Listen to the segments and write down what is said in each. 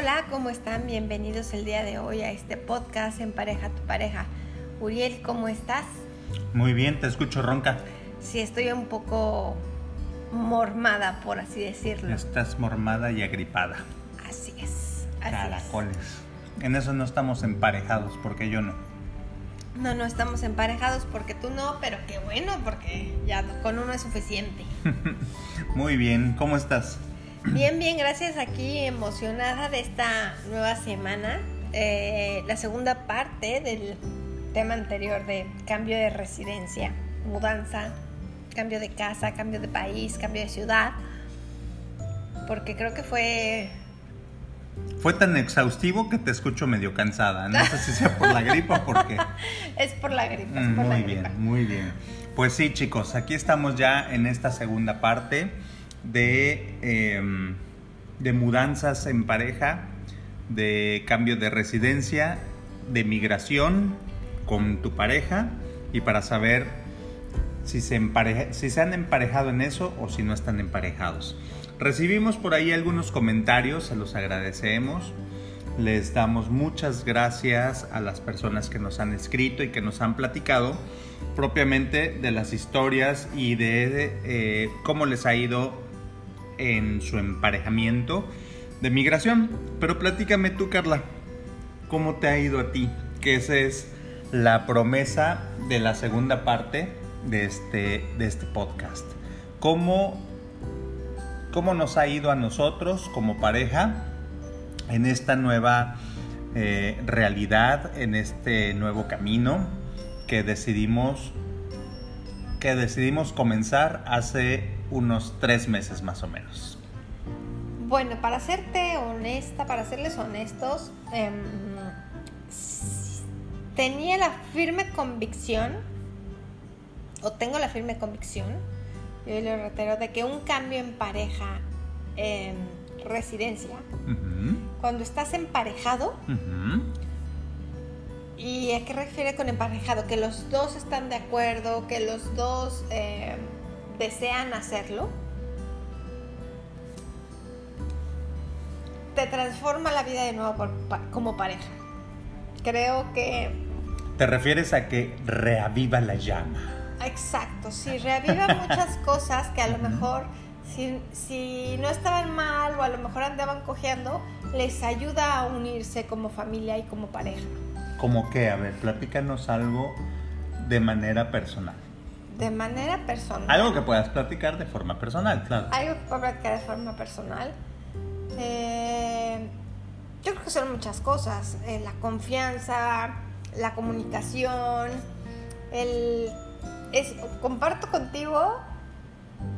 Hola, ¿cómo están? Bienvenidos el día de hoy a este podcast En pareja tu pareja. Uriel, ¿cómo estás? Muy bien, te escucho ronca. Sí, estoy un poco mormada, por así decirlo. Estás mormada y agripada. Así es. Así Caracoles. En eso no estamos emparejados, porque yo no. No, no estamos emparejados porque tú no, pero qué bueno, porque ya con uno es suficiente. Muy bien, ¿cómo estás? Bien, bien, gracias. Aquí emocionada de esta nueva semana. Eh, la segunda parte del tema anterior de cambio de residencia, mudanza, cambio de casa, cambio de país, cambio de ciudad. Porque creo que fue fue tan exhaustivo que te escucho medio cansada. No sé si sea por la gripa o por qué. Es por la gripa. Es Mm, por muy la bien, gripa. muy bien. Pues sí, chicos, aquí estamos ya en esta segunda parte de, eh, de mudanzas en pareja, de cambio de residencia, de migración con tu pareja y para saber si se, si se han emparejado en eso o si no están emparejados. Recibimos por ahí algunos comentarios, se los agradecemos. Les damos muchas gracias a las personas que nos han escrito y que nos han platicado propiamente de las historias y de eh, cómo les ha ido en su emparejamiento de migración. Pero platícame tú, Carla, ¿cómo te ha ido a ti? Que esa es la promesa de la segunda parte de este, de este podcast. ¿Cómo, ¿Cómo nos ha ido a nosotros como pareja en esta nueva eh, realidad, en este nuevo camino que decidimos, que decidimos comenzar hace unos tres meses más o menos? Bueno, para serte honesta, para serles honestos, em, tenía la firme convicción, o tengo la firme convicción, yo lo reitero, de que un cambio en pareja, en residencia, cuando estás emparejado. ¿y a qué refiere con emparejado? Que los dos están de acuerdo, que los dos em, desean hacerlo. te transforma la vida de nuevo por- como pareja. Creo que, ¿Te refieres a que reaviva la llama? exacto, si reaviva muchas cosas que a lo mejor, si, si no estaban mal o a lo mejor andaban cojeando, les ayuda a unirse como familia y como pareja. ¿Cómo qué? A ver, platícanos algo de manera personal. De manera personal. Algo que puedas platicar de forma personal, claro. Algo que puedo platicar de forma personal. Eh, yo creo que son muchas cosas. Eh, la confianza, la comunicación, el... Es, comparto contigo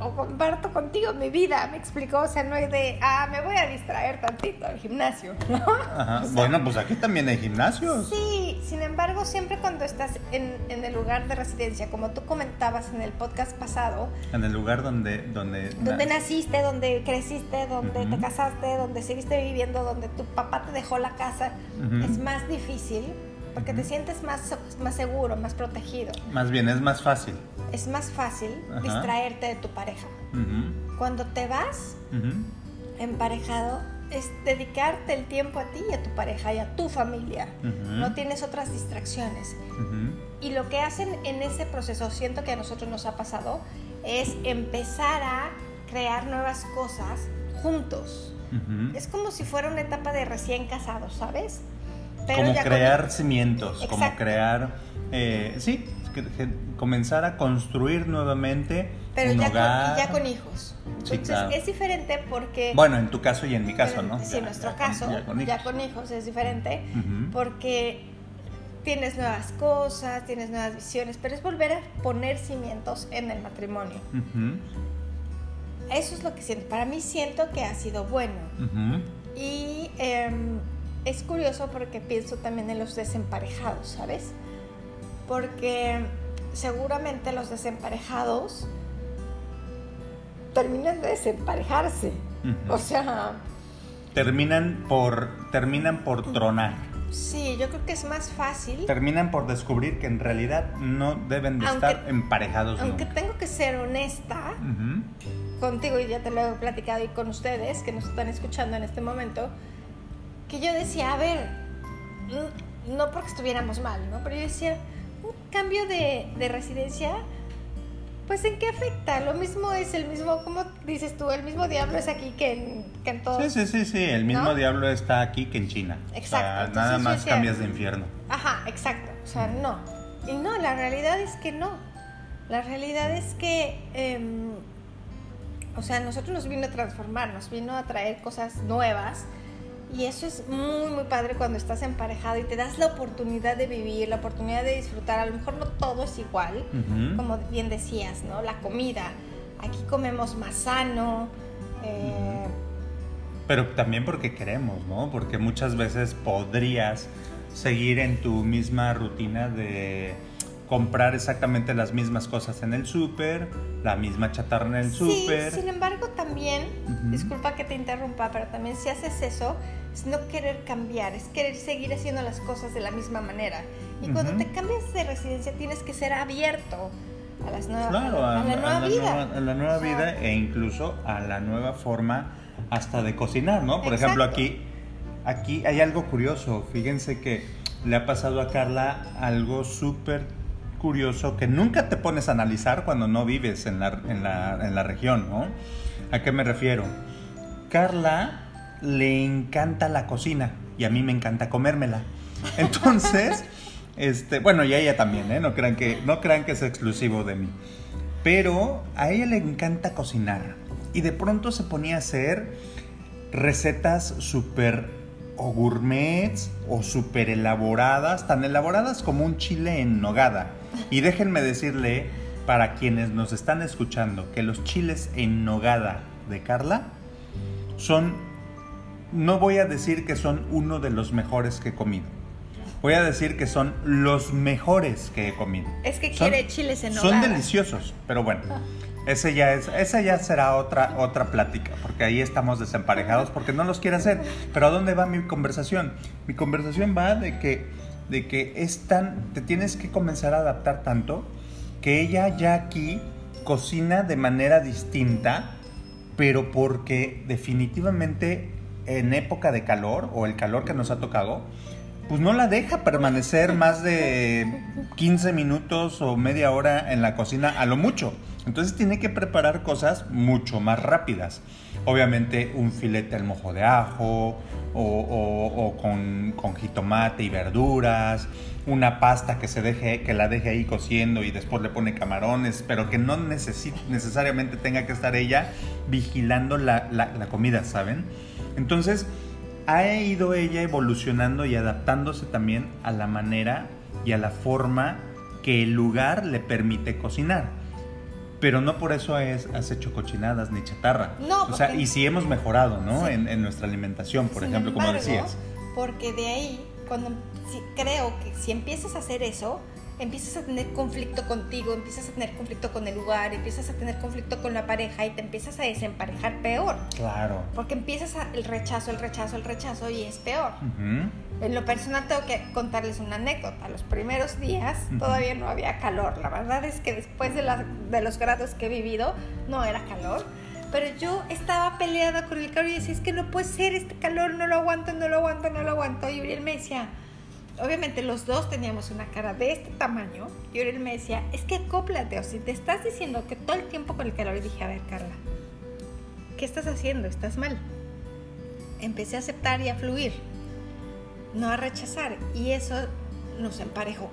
o comparto contigo mi vida, me explicó, o sea, no es de, ah, me voy a distraer tantito al gimnasio, ¿no? Ajá. O sea, Bueno, pues aquí también hay gimnasios. Sí, sin embargo, siempre cuando estás en, en el lugar de residencia, como tú comentabas en el podcast pasado, En el lugar donde... Donde, donde naciste, donde creciste, donde te casaste, donde seguiste viviendo, donde tu papá te dejó la casa, es más difícil porque te sientes más, más seguro, más protegido. Más bien, es más fácil. Es más fácil Ajá. distraerte de tu pareja. Cuando te vas emparejado, es dedicarte el tiempo a ti y a tu pareja y a tu familia. No tienes otras distracciones. Y lo que hacen en ese proceso, siento que a nosotros nos ha pasado, es empezar a crear nuevas cosas juntos. Es como si fuera una etapa de recién casados, ¿sabes? como con- crear cimientos, como crear, eh, sí, comenzar a construir nuevamente pero un ya, hogar. con, ya con hijos. Sí, Entonces claro. es diferente porque... Bueno, en tu caso y en mi caso, ¿no? Sí, en nuestro ya con- caso, ya con hijos. hijos es diferente porque tienes nuevas cosas, tienes nuevas visiones, pero es volver a poner cimientos en el matrimonio. Eso es lo que siento. Para mí siento que ha sido bueno. Y em, es curioso porque pienso también en los desemparejados, ¿sabes? Porque seguramente los desemparejados terminan de desemparejarse. O sea, Terminan por, terminan por tronar. sí, yo creo que es más fácil. Terminan por descubrir que en realidad no deben de Aunque- estar emparejados Aunque nunca. tengo que ser honesta contigo y ya te lo he platicado y con ustedes que nos están escuchando en este momento, que yo decía, a ver, no porque estuviéramos mal, ¿no? Pero yo decía, cambio de, de residencia pues ¿en qué afecta? Lo mismo es el mismo, como dices tú, el mismo diablo es aquí que en, que en Sí, sí, sí, sí, el mismo diablo está aquí que en China. Exacto. O sea, nada más cambias de infierno. Ajá, exacto. O sea, no. Y no, la realidad es que no. La realidad es que, em, o sea, nosotros nos vino a transformar, nos vino a traer cosas nuevas y eso es muy, muy padre cuando estás emparejado y te das la oportunidad de vivir, la oportunidad de disfrutar. A lo mejor no todo es igual, como bien decías, ¿no? La comida. Aquí comemos más sano. Eh, Pero también porque queremos, ¿no? Porque muchas veces podrías seguir en tu misma rutina de comprar exactamente las mismas cosas en el súper, la misma chatarra en el súper. Sí, sin embargo también, disculpa que te interrumpa, pero también si haces eso, es no querer cambiar, es querer seguir haciendo las cosas de la misma manera. Y cuando te cambias de residencia tienes que ser abierto a, las nuevas, a, la nueva vida. a la nueva vida e incluso a la nueva forma hasta de cocinar, ¿no? Por ejemplo, aquí, aquí hay algo curioso. Fíjense que le ha pasado a Carla algo súper curioso que nunca te pones a analizar cuando no vives en la, en la, en la región, ¿no? ¿A qué me refiero? Carla le encanta la cocina y a mí me encanta comérmela. Entonces, este, bueno, y a ella también, ¿eh? No crean que, no crean que es exclusivo de mí. Pero a ella le encanta cocinar y de pronto se ponía a hacer recetas súper o gourmets o súper elaboradas, tan elaboradas como un chile en nogada. Y déjenme decirle, para quienes nos están escuchando, que los chiles en nogada de Carla son no voy a decir que son uno de los mejores que he comido. Voy a decir que son los mejores que he comido. Es que quiere chiles en Son deliciosos, pero bueno. Ese ya es, esa ya será otra, otra plática, porque ahí estamos desemparejados porque no los quiere hacer. Pero ¿a dónde va mi conversación? Mi conversación va de que, de que es tan, te tienes que comenzar a adaptar tanto que ella ya aquí cocina de manera distinta, pero porque definitivamente en época de calor o el calor que nos ha tocado, pues no la deja permanecer más de 15 minutos o media hora en la cocina a lo mucho. Entonces tiene que preparar cosas mucho más rápidas. Obviamente un filete al mojo de ajo o, con, jitomate y verduras, una pasta que, se deje, que la deje ahí cociendo y después le pone camarones, pero que no necesariamente tenga que estar ella vigilando la, la comida, ¿saben? Entonces, ha ido ella evolucionando y adaptándose también a la manera y a la forma que el lugar le permite cocinar. Pero no por eso es, has hecho cochinadas ni chatarra. No, o sea, y sí hemos mejorado, ¿no? En, nuestra alimentación, por ejemplo, como decías. Porque de ahí, cuando creo que si empiezas a hacer eso, empiezas a tener conflicto contigo, empiezas a tener conflicto con el lugar, empiezas a tener conflicto con la pareja y te empiezas a desemparejar peor. Claro. Porque empiezas el rechazo, el rechazo, el rechazo y es peor. En lo personal tengo que contarles una anécdota. Los primeros días todavía no había calor. La verdad es que después de, de los grados que he vivido no era calor. Pero yo estaba peleada con el calor y decía, es que no puede ser este calor, no lo aguanto, no lo aguanto, no lo aguanto. Y Uriel me decía, obviamente los dos teníamos una cara de este tamaño y él me decía, es que acóplate, o si te estás diciendo que todo el tiempo con el calor, y dije, a ver, Carla, ¿qué estás haciendo? Estás mal. Empecé a aceptar y a fluir, no a rechazar, y eso nos emparejó.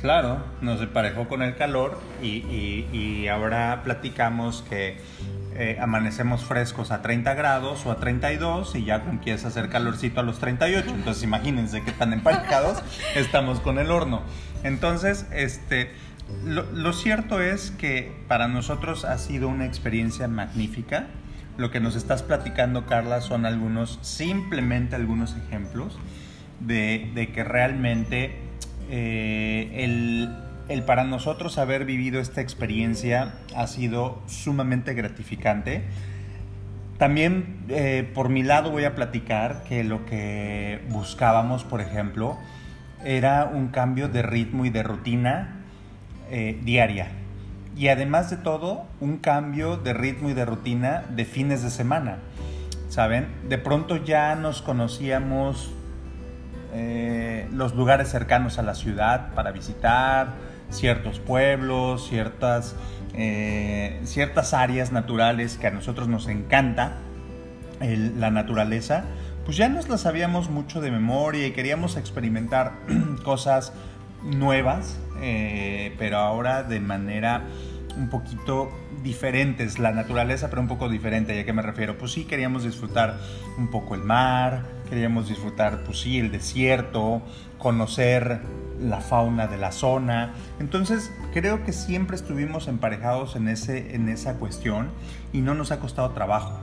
Claro, nos emparejó con el calor y ahora platicamos que eh, amanecemos frescos a 30 grados o a 32 y ya empieza a hacer calorcito a los 38. Entonces imagínense qué tan emparejados estamos con el horno. Entonces, este, lo, cierto es que para nosotros ha sido una experiencia magnífica. Lo que nos estás platicando, Carla, son algunos, simplemente algunos ejemplos de, que realmente eh, el el para nosotros haber vivido esta experiencia ha sido sumamente gratificante. También eh, por mi lado voy a platicar que lo que buscábamos, por ejemplo, era un cambio de ritmo y de rutina eh, diaria. Y además de todo, un cambio de ritmo y de rutina de fines de semana. ¿saben? De pronto ya nos conocíamos eh, los lugares cercanos a la ciudad para visitar, ciertos pueblos, ciertas, eh, ciertas áreas naturales que a nosotros nos encanta, la naturaleza, pues ya nos las sabíamos mucho de memoria y queríamos experimentar cosas nuevas, eh, pero ahora de manera un poquito diferentes, la naturaleza, pero un poco diferente. ¿Y a qué me refiero? Pues sí, queríamos disfrutar un poco el mar, queríamos disfrutar, pues sí, el desierto, conocer la fauna de la zona. Entonces, creo que siempre estuvimos emparejados en, ese, en esa cuestión y no nos ha costado trabajo.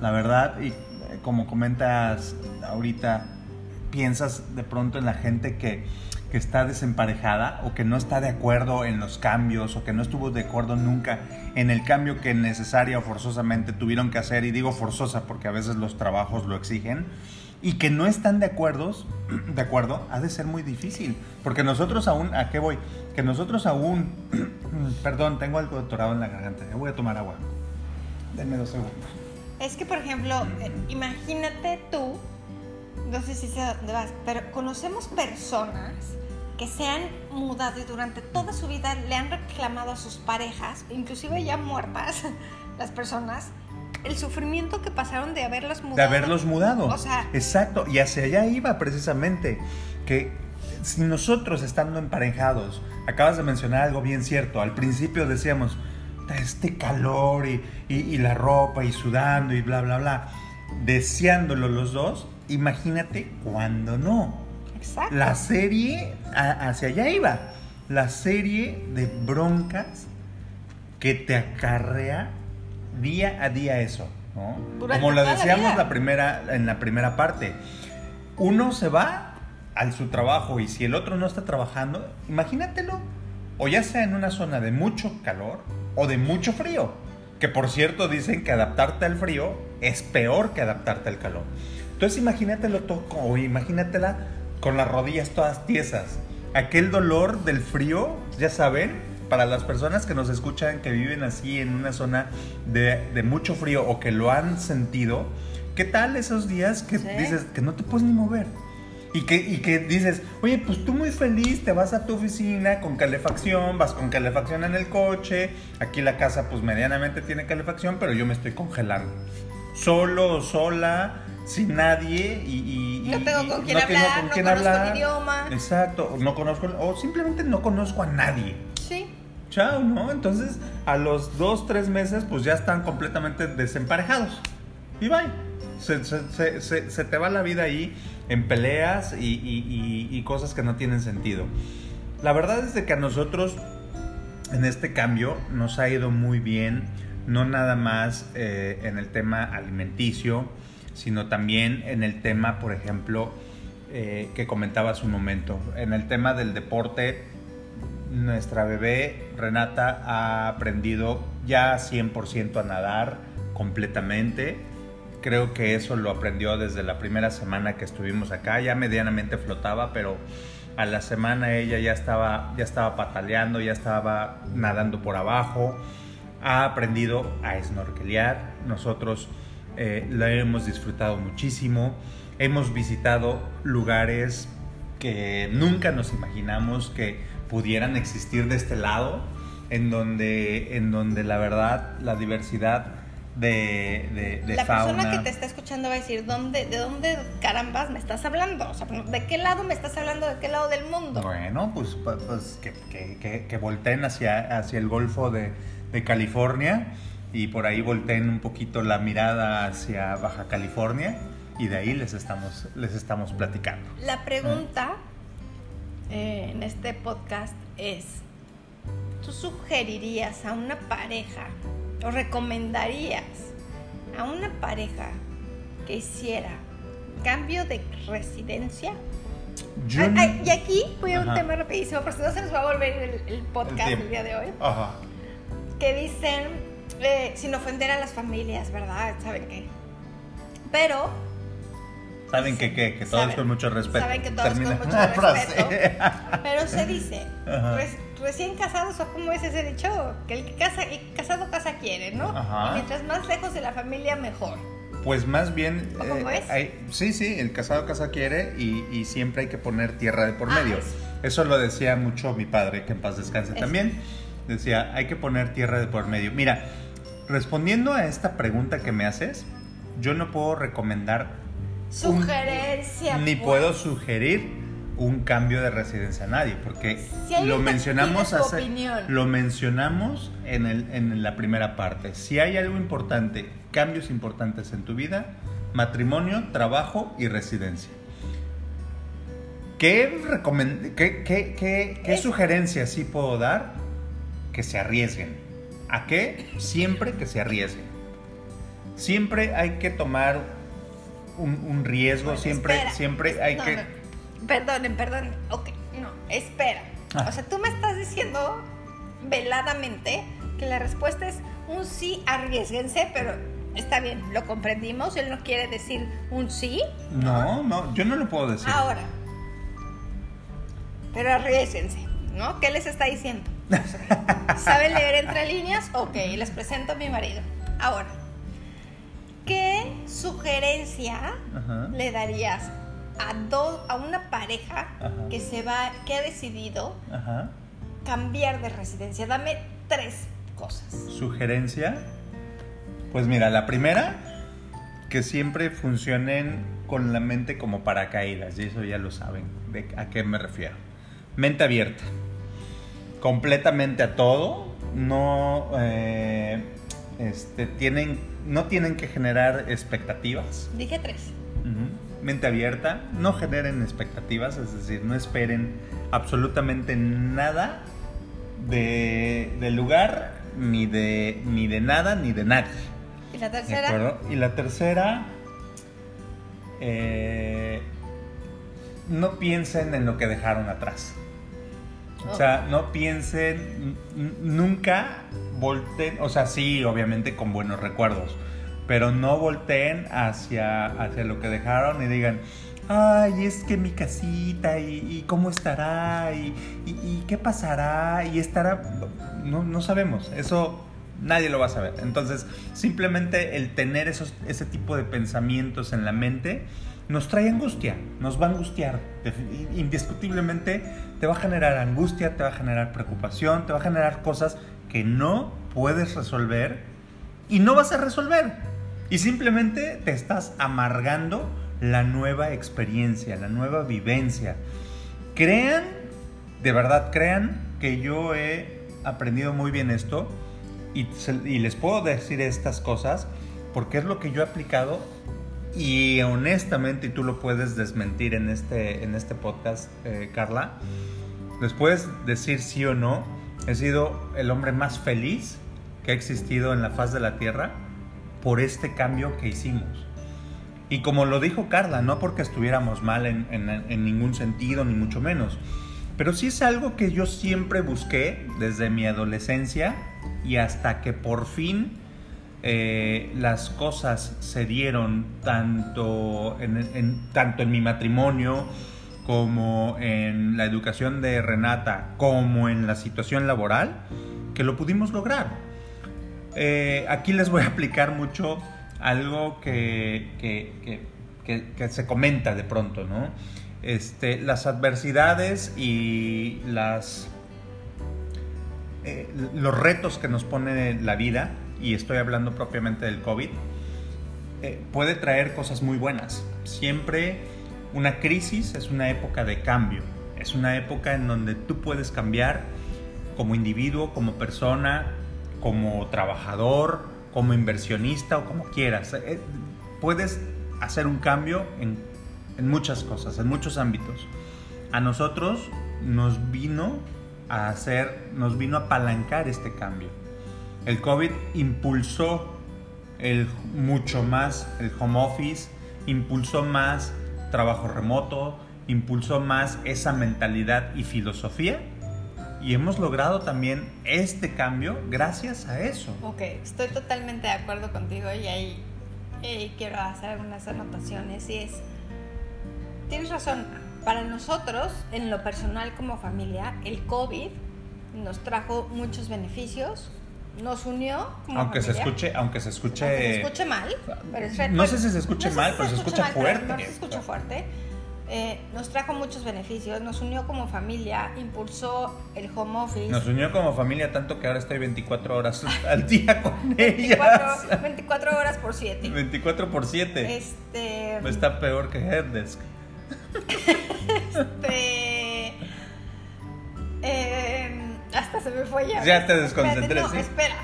La verdad, y eh, como comentas ahorita, piensas de pronto en la gente que que está desemparejada o que no está de acuerdo en los cambios o que no estuvo de acuerdo nunca en el cambio que necesaria o forzosamente tuvieron que hacer, y digo forzosa porque a veces los trabajos lo exigen, y que no están de acuerdo, de acuerdo, ha de ser muy difícil, porque nosotros aún, ¿a qué voy? Que nosotros aún, perdón, tengo algo atorado en la garganta, voy a tomar agua. Denme dos segundos. Es que, por ejemplo, eh, imagínate tú, no sé si sé dónde vas, pero conocemos personas que se han mudado y durante toda su vida le han reclamado a sus parejas, inclusive ya muertas las personas, el sufrimiento que pasaron de haberlos mudado. De haberlos mudado. O sea, exacto, y hacia allá iba precisamente que si nosotros estando emparejados, acabas de mencionar algo bien cierto, al principio decíamos, este calor y, y la ropa y sudando y bla, bla, bla, deseándolo los dos, imagínate cuando no. La serie, hacia allá iba. La serie de broncas que te acarrea día a día eso. Como lo decíamos la, primera, en la primera parte. Uno se va al su trabajo y si el otro no está trabajando, imagínatelo. O ya sea en una zona de mucho calor o de mucho frío. Que por cierto dicen que adaptarte al frío es peor que adaptarte al calor. Entonces imagínatelo todo, o imagínatela con las rodillas todas tiesas. Aquel dolor del frío, ya saben, para las personas que nos escuchan, que viven así en una zona de, mucho frío o que lo han sentido, ¿qué tal esos días que dices que no te puedes ni mover? Y que, y que dices, oye, pues tú muy feliz, te vas a tu oficina con calefacción, vas con calefacción en el coche, aquí la casa pues medianamente tiene calefacción, pero yo me estoy congelando. Solo sola, sin nadie y, no tengo con quién hablar, no conozco el idioma. Exacto, no conozco o simplemente no conozco a nadie. Sí. Chao, ¿no? Entonces a los dos, tres meses pues ya están completamente desemparejados. Y bye. Se, se, se, se te va la vida ahí en peleas y, cosas que no tienen sentido. La verdad es de que a nosotros en este cambio nos ha ido muy bien, no nada más eh, en el tema alimenticio, sino también en el tema, por ejemplo, eh, que comentaba hace un momento, en el tema del deporte, nuestra bebé Renata ha aprendido ya 100% a nadar completamente. Creo que eso lo aprendió desde la primera semana que estuvimos acá. Ya medianamente flotaba, pero a la semana ella ya estaba, ya estaba pataleando, ya estaba nadando por abajo. Ha aprendido a snorkelear. Nosotros eh, la hemos disfrutado muchísimo. Hemos visitado lugares que nunca nos imaginamos que pudieran existir de este lado, en donde, en donde la verdad la diversidad de, de, la persona que te está escuchando va a decir, ¿dónde, ¿de dónde carambas me estás hablando? O sea, ¿de qué lado me estás hablando? ¿De qué lado del mundo? Bueno, pues, pues, pues que, que, que, volteen hacia, hacia el Golfo de, de California y por ahí volteen un poquito la mirada hacia Baja California y de ahí les estamos, les estamos platicando. La pregunta eh, en este podcast es, ¿tú sugerirías a una pareja o recomendarías a una pareja que hiciera cambio de residencia? y aquí voy a un tema rapidísimo, porque si no se nos va a volver el, podcast el, día de hoy. Ajá. Que dicen eh, sin ofender a las familias, ¿verdad? ¿Saben qué? Pero... Saben que qué, que todos con mucho respeto. Saben que todos con mucho respeto. Pero se dice, recién casados, o como es ese dicho, que el que casa, el casado casa quiere, ¿no? Y mientras más lejos de la familia, mejor. Pues más bien... ¿O cómo eh, es? hay- sí, sí, el casado casa quiere y, y siempre hay que poner tierra de por Ah, medio. eso. Eso lo decía mucho mi padre, que en paz descanse Eso. también. Decía, hay que poner tierra de por medio. Mira, respondiendo a esta pregunta que me haces, yo no puedo recomendar Sugerencia. ni pues. puedo sugerir un cambio de residencia a nadie, porque Si lo mencionamos hace- lo mencionamos en, el, en la primera parte. Si hay algo importante, cambios importantes en tu vida, matrimonio, trabajo y residencia. ¿Qué, qué, qué- qué- sugerencias sí puedo dar? Que se arriesguen. ¿A qué? Siempre que se arriesguen. Siempre hay que tomar un, un riesgo, Bueno, siempre, espera. siempre hay No, que... no. Perdonen, perdonen. Ok, no, espera. Ah. O sea, tú me estás diciendo veladamente que la respuesta es un sí, arriesguense, pero está bien, lo comprendimos. Él no quiere decir un sí. No, no, yo no lo puedo decir. Ahora. Pero arriesguense, ¿no? ¿Qué les está diciendo? ¿Saben leer entre líneas? Ok, les presento a mi marido. Ahora, ¿qué sugerencia Ajá. le darías a, do- a una pareja Ajá. que se va, que ha decidido Ajá. cambiar de residencia? Dame tres cosas. Sugerencia. Pues mira, la primera, que siempre funcionen con la mente como paracaídas, y eso ya lo saben de a qué me refiero. Mente abierta, completamente a todo, no, eh, este, tienen, no tienen que generar expectativas. Dije tres. Mente abierta, no generen expectativas, es decir, no esperen absolutamente nada de, del lugar, ni de, ni de nada, ni de nadie. Y la ¿De tercera? Y la tercera, eh, no piensen en lo que dejaron atrás. O sea, no piensen, nunca volteen, o sea, sí, obviamente con buenos recuerdos, pero no volteen hacia, hacia lo que dejaron y digan, ay, es que mi casita, y, y cómo estará, y, y- y qué pasará, y estará, no, no sabemos, eso nadie lo va a saber. Entonces, simplemente el tener esos, ese tipo de pensamientos en la mente nos trae angustia, nos va a angustiar. Indiscutiblemente te va a generar angustia, te va a generar preocupación, te va a generar cosas que no puedes resolver y no vas a resolver. Y simplemente te estás amargando la nueva experiencia, la nueva vivencia. Crean, de verdad crean que yo he aprendido muy bien esto y, y les puedo decir estas cosas porque es lo que yo he aplicado y honestamente, y tú lo puedes desmentir en este, en este podcast, eh, Carla, les puedes decir sí o no, he sido el hombre más feliz que ha existido en la faz de la Tierra por este cambio que hicimos. Y como lo dijo Carla, no porque estuviéramos mal en ningún sentido, ni mucho menos, pero sí es algo que yo siempre busqué desde mi adolescencia y hasta que por fin eh, las cosas se dieron tanto en, tanto en mi matrimonio como en la educación de Renata, como en la situación laboral, que lo pudimos lograr. Eh, aquí les voy a aplicar mucho algo que- que- que se comenta de pronto, ¿no? Este, las adversidades y las, eh, los retos que nos pone la vida, y estoy hablando propiamente del COVID, eh, puede traer cosas muy buenas. Siempre una crisis es una época de cambio, es una época en donde tú puedes cambiar como individuo, como persona, como trabajador, como inversionista o como quieras. Eh, Puedes hacer un cambio en, en muchas cosas, en muchos ámbitos. A nosotros nos vino a hacer, nos vino a apalancar este cambio. El COVID impulsó mucho más el home office, impulsó más trabajo remoto, impulsó más esa mentalidad y filosofía. Y hemos logrado también este cambio gracias a eso. Ok, estoy totalmente de acuerdo contigo y ahí quiero hacer algunas anotaciones y es, tienes razón, para nosotros, en lo personal como familia, el COVID nos trajo muchos beneficios nos unió. como Aunque se escuche, aunque se escuche. Aunque se escuche mal, pero es No sé si se escuche no mal, pero se escucha mal, pero fuerte. No se escucha fuerte. Eh, nos trajo muchos beneficios, nos unió como familia, impulsó el home office. Nos unió como familia tanto que ahora estoy 24 horas al día con 24, ellas. 24 horas por 7. 24 por 7. Este, Está peor que Headdesk. ya. Te Espérate, desconcentré, no, espera.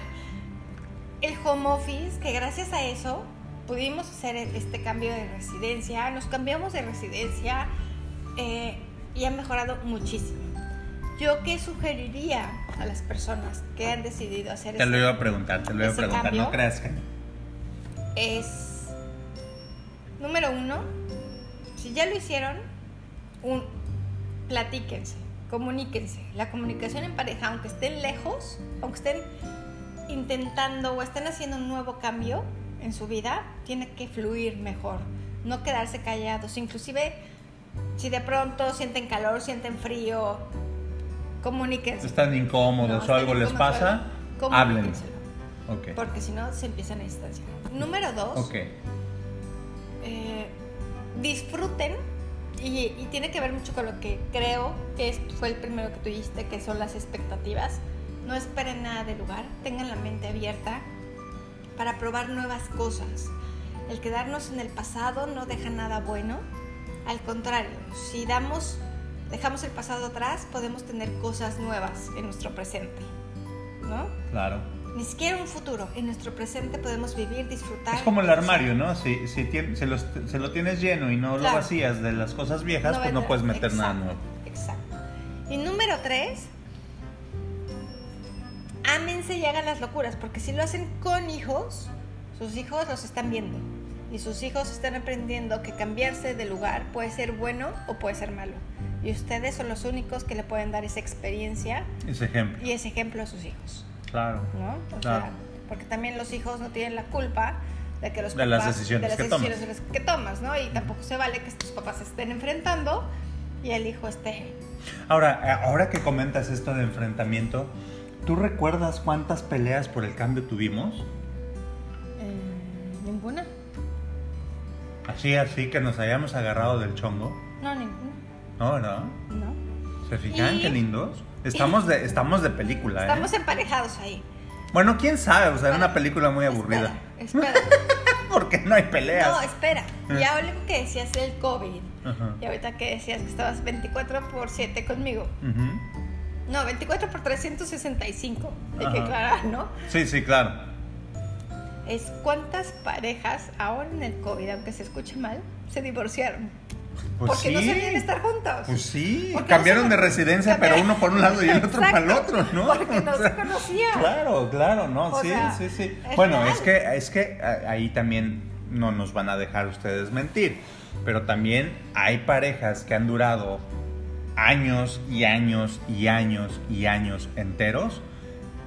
El home office, que gracias a eso pudimos hacer este cambio de residencia, nos cambiamos de residencia eh, y ha mejorado muchísimo. Yo qué sugeriría a las personas que han decidido hacer Te lo iba a preguntar, te lo iba a preguntar. cambio. No creas que es número uno, si ya lo hicieron, un platíquense, comuníquense. La comunicación en pareja, aunque estén lejos, aunque estén intentando o estén haciendo un nuevo cambio en su vida, tiene que fluir mejor, no quedarse callados. Inclusive, si de pronto sienten calor, sienten frío, comuníquense. Están incómodos No, o algo les pasa, hablen. comuníquenselo, Ok. Porque si no, se empiezan a distanciar. Número dos, Ok. eh, disfruten y, y tiene que ver mucho con lo que creo que fue el primero que tú dijiste, que son las expectativas. No esperen nada del lugar, tengan la mente abierta para probar nuevas cosas. El quedarnos en el pasado no deja nada bueno. Al contrario, si damos, dejamos el pasado atrás, podemos tener cosas nuevas en nuestro presente. ¿No? Claro. Ni siquiera un futuro. En nuestro presente podemos vivir, disfrutar. Es como el armario, ¿no? Si, si, tien- si los- se lo tienes lleno y no lo vacías de las cosas viejas, pues no puedes meter nada Exacto, nuevo. Exacto. Y número tres, ámense y hagan las locuras, porque si lo hacen con hijos, sus hijos los están viendo. Y sus hijos están aprendiendo que cambiarse de lugar puede ser bueno o puede ser malo. Y ustedes son los únicos que le pueden dar esa experiencia Ese ejemplo. y ese ejemplo a sus hijos. Claro. ¿no? O Claro. sea, porque también los hijos no tienen la culpa de que los De las papás- decisiones de las que decisiones de las que tomas, ¿no? Y tampoco se vale que tus papás se estén enfrentando y el hijo esté. Ahora, eh, ahora que comentas esto de enfrentamiento, ¿tú recuerdas cuántas peleas por el cambio tuvimos? eh, ninguna. Así, así que nos hayamos agarrado del chongo. No, ninguna. ¿No, verdad? No. ¿Se fijan Y- qué lindos? Estamos de, estamos de película, ¿eh? Estamos emparejados ahí. Bueno, quién sabe, o sea, era una película muy aburrida. Espera, espera. Porque no hay peleas. No, espera. Eh. Ya hablé que decías del COVID. Y ahorita que decías que estabas 24 por 7 conmigo. No, 24 por 365. Hay que Ajá. aclarar, ¿no? Sí, sí, claro. es cuántas parejas ahora en el COVID, aunque se escuche mal, se divorciaron. Pues porque sí. no vienen estar juntos. Pues sí, Porque cambiaron no de residencia, pero uno por un lado y el otro para el otro, ¿no? Porque no O sea, se conocían. Claro, claro, no, O sí, sea, sí, sí. es Bueno, real. es que, es que ahí también no nos van a dejar ustedes mentir, pero también hay parejas que han durado años y años y años y años enteros,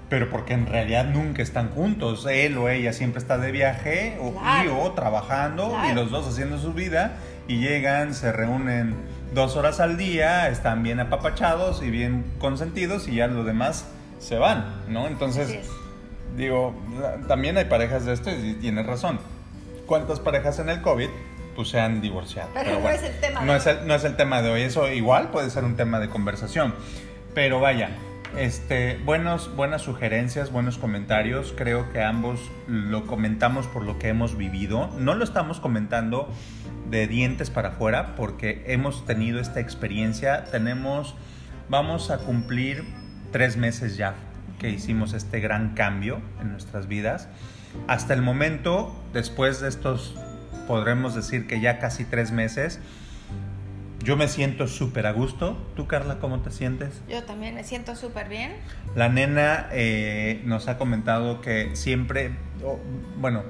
pero porque en realidad nunca están juntos. Él o ella siempre está de viaje o, y Claro. o trabajando y los dos haciendo su vida y llegan, se reúnen dos horas al día, están bien apapachados y bien consentidos y ya lo demás se van, ¿no? Entonces, digo, también hay parejas de esto y tienes razón. ¿Cuántas parejas en el COVID pues se han divorciado? Pero no es el tema de No hoy. es el, no es el tema de hoy, eso igual puede ser un tema de conversación. Pero vaya, este, buenos, buenas sugerencias, buenos comentarios. Creo que ambos lo comentamos por lo que hemos vivido. No lo estamos comentando de dientes para afuera porque hemos tenido esta experiencia. Tenemos, vamos a cumplir tres meses ya que hicimos este gran cambio en nuestras vidas. Hasta el momento, después de estos, podremos decir que ya casi tres meses, yo me siento súper a gusto. ¿Tú, Carla, cómo te sientes? Yo también me siento súper bien. La nena eh, nos ha comentado que siempre, bueno,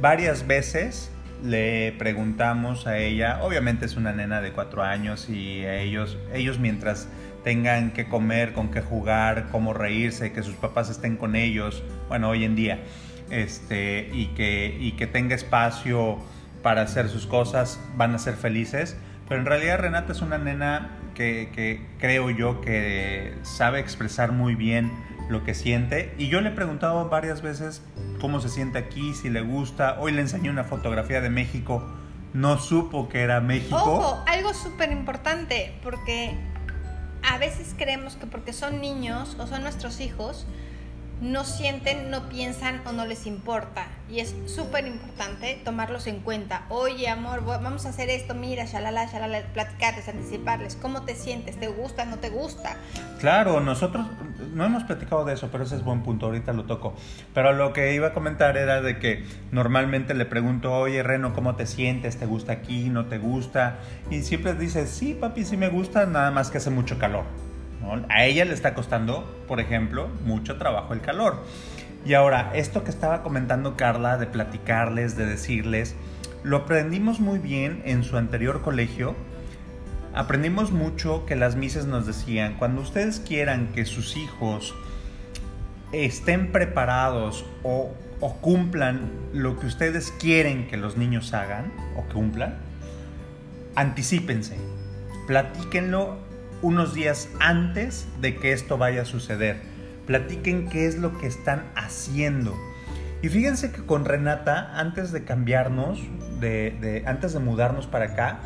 varias veces le preguntamos a ella, obviamente es una nena de cuatro años y a ellos, ellos mientras tengan que comer, con qué jugar, cómo reírse, que sus papás estén con ellos, bueno, hoy en día, este, y, que, y que tenga espacio para hacer sus cosas, van a ser felices. Pero en realidad Renata es una nena que, que creo yo que sabe expresar muy bien lo que siente. Y yo le he preguntado varias veces cómo se siente aquí, si le gusta. Hoy le enseñé una fotografía de México. No supo que era México. Algo súper importante, porque a veces creemos que porque son niños o son nuestros hijos, no sienten, no piensan o no les importa. Y es súper importante tomarlos en cuenta. Oye, amor, vamos a hacer esto, mira, shalala, shalala, platicarles, anticiparles. ¿Cómo te sientes? ¿Te gusta? ¿No te gusta? Claro, nosotros no hemos platicado de eso, pero ese es buen punto, ahorita lo toco. Pero lo que iba a comentar era de que normalmente le pregunto, oye, Reno, ¿cómo te sientes? ¿Te gusta aquí? ¿No te gusta? Y siempre dice, sí, papi, sí me gusta, nada más que hace mucho calor. A ella le está costando, por ejemplo, mucho trabajo el calor. Y ahora, esto que estaba comentando Carla, de platicarles, de decirles, lo aprendimos muy bien en su anterior colegio. Aprendimos mucho que las mises nos decían, cuando ustedes quieran que sus hijos estén preparados o, cumplan lo que ustedes quieren que los niños hagan o cumplan, anticípense, platíquenlo unos días antes de que esto vaya a suceder. Platiquen qué es lo que están haciendo. Y fíjense que con Renata, antes de cambiarnos, de, antes de mudarnos para acá,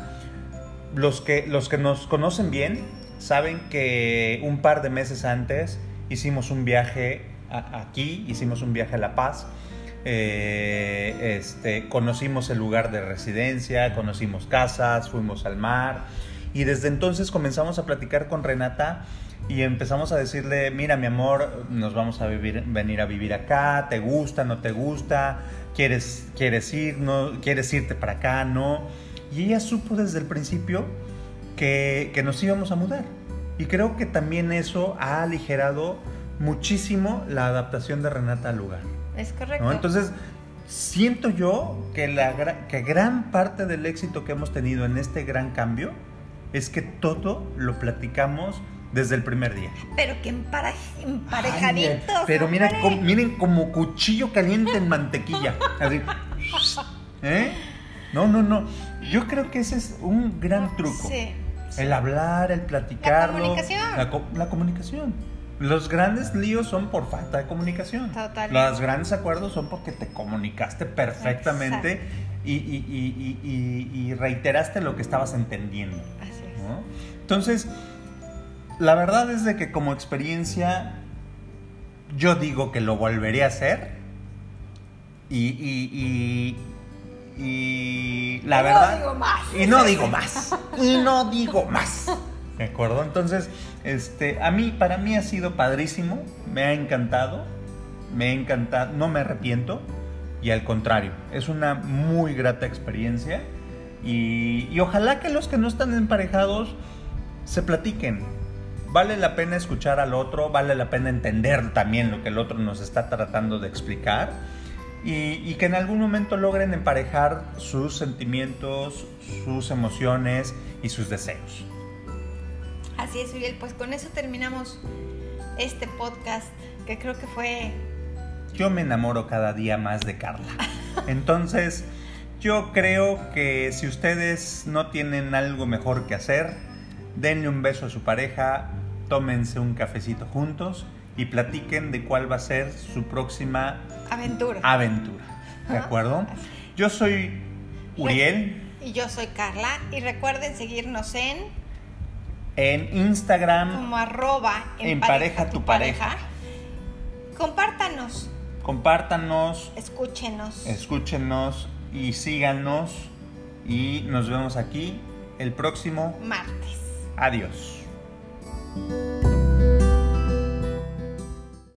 los que, los que nos conocen bien saben que un par de meses antes hicimos un viaje aquí, hicimos un viaje a La Paz. Eh, este, conocimos el lugar de residencia, conocimos casas, fuimos al mar y desde entonces comenzamos a platicar con Renata y empezamos a decirle, mira mi amor, nos vamos a vivir, venir a vivir acá, ¿te gusta, no te gusta? ¿Quieres, quieres ir, no, quieres irte para acá, no? Y ella supo desde el principio que, que nos íbamos a mudar. Y creo que también eso ha aligerado muchísimo la adaptación de Renata al lugar. Es correcto. Entonces, siento yo que, la, que gran parte del éxito que hemos tenido en este gran cambio es que todo lo platicamos desde el primer día. Pero que emparejaditos. pero mira, miren como cuchillo caliente en mantequilla. Así. ¿Eh? No, no, no. Yo creo que ese es un gran truco. Sí, El hablar, el platicarlo. La comunicación. La, comunicación. Los grandes líos son por falta de comunicación. Total. Los grandes acuerdos son porque te comunicaste perfectamente y, y, y, reiteraste lo que estabas entendiendo. Entonces, la verdad es de que como experiencia, yo digo que lo volveré a hacer. Y, y, la verdad. No digo más. Y no digo más. y no digo más. ¿De acuerdo? Entonces, este, a mí, para mí ha sido padrísimo. Me ha encantado. Me ha encantado. No me arrepiento. Y al contrario, es una muy grata experiencia. Y, y ojalá que los que no están emparejados se platiquen. Vale la pena escuchar al otro, vale la pena entender también lo que el otro nos está tratando de explicar y, que en algún momento logren emparejar sus sentimientos, sus emociones y sus deseos. Así es, Uriel, pues con eso terminamos este podcast que creo que fue... Yo me enamoro cada día más de Carla. Entonces, yo creo que si ustedes no tienen algo mejor que hacer, denle un beso a su pareja, tómense un cafecito juntos y platiquen de cuál va a ser su próxima aventura. Aventura. ¿De acuerdo? Yo soy Uriel. Y yo soy Carla. Y recuerden seguirnos en. En Instagram. Como arroba en, pareja, tu pareja. Compártanos. Compártanos. Escúchenos. Escúchenos y síganos. Y nos vemos aquí el próximo martes. Adiós.